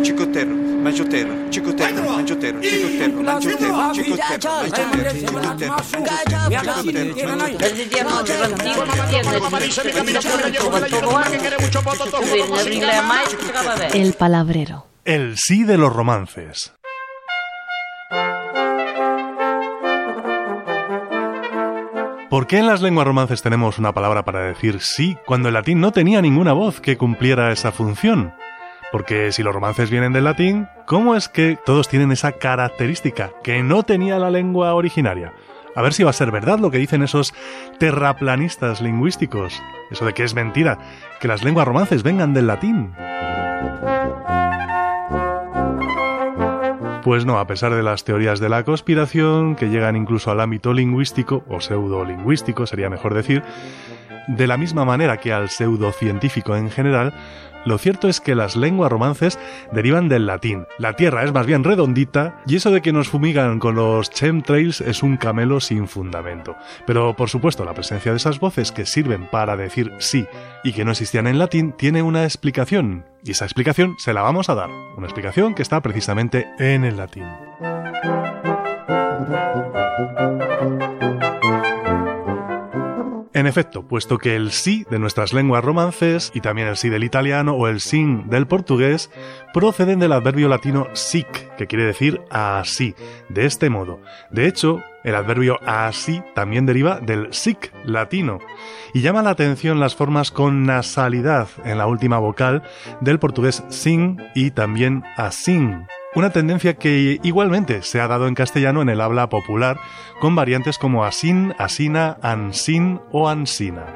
Chicotero, mangiotero, chicotero, mangiotero, chicotero, mangiotero, chicotero, El palabrero. El sí de los romances. ¿Por qué en las lenguas romances tenemos una palabra para decir sí cuando el latín no tenía ninguna voz que cumpliera esa función? Porque si los romances vienen del latín, ¿cómo es que todos tienen esa característica que no tenía la lengua originaria? A ver si va a ser verdad lo que dicen esos terraplanistas lingüísticos. Eso de que es mentira, que las lenguas romances vengan del latín. Pues no, a pesar de las teorías de la conspiración, que llegan incluso al ámbito lingüístico, o pseudolingüístico sería mejor decir, de la misma manera que al pseudocientífico en general, lo cierto es que las lenguas romances derivan del latín. La Tierra es más bien redondita y eso de que nos fumigan con los chemtrails es un camelo sin fundamento. Pero por supuesto la presencia de esas voces que sirven para decir sí y que no existían en latín tiene una explicación. Y esa explicación se la vamos a dar. Una explicación que está precisamente en el latín. En efecto, puesto que el sí de nuestras lenguas romances y también el sí del italiano o el sin del portugués proceden del adverbio latino sic, que quiere decir así, de este modo. De hecho, el adverbio así también deriva del sic latino y llama la atención las formas con nasalidad en la última vocal del portugués sin y también asin, una tendencia que igualmente se ha dado en castellano en el habla popular, con variantes como asin, asina, ansin o ansina.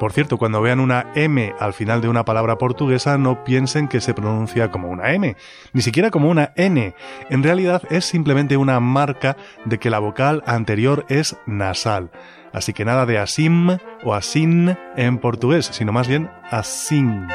Por cierto, cuando vean una M al final de una palabra portuguesa, no piensen que se pronuncia como una M, ni siquiera como una N. En realidad es simplemente una marca de que la vocal anterior es nasal. Así que nada de asim o asin en portugués, sino más bien asin.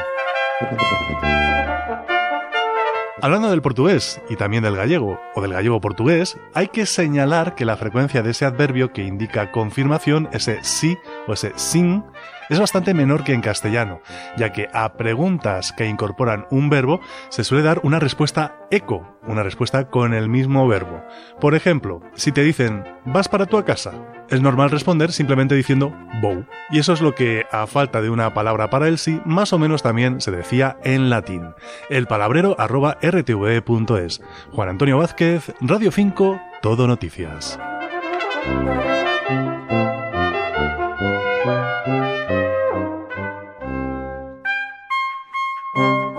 Hablando del portugués y también del gallego o del gallego portugués, hay que señalar que la frecuencia de ese adverbio que indica confirmación, ese sí o ese sin, es bastante menor que en castellano, ya que a preguntas que incorporan un verbo se suele dar una respuesta eco, una respuesta con el mismo verbo. Por ejemplo, si te dicen ¿vas para tu casa? Es normal responder simplemente diciendo bow. Y eso es lo que, a falta de una palabra para el sí, más o menos también se decía en latín. El palabrero arroba rtve.es. Juan Antonio Vázquez, Radio 5, Todo Noticias. Música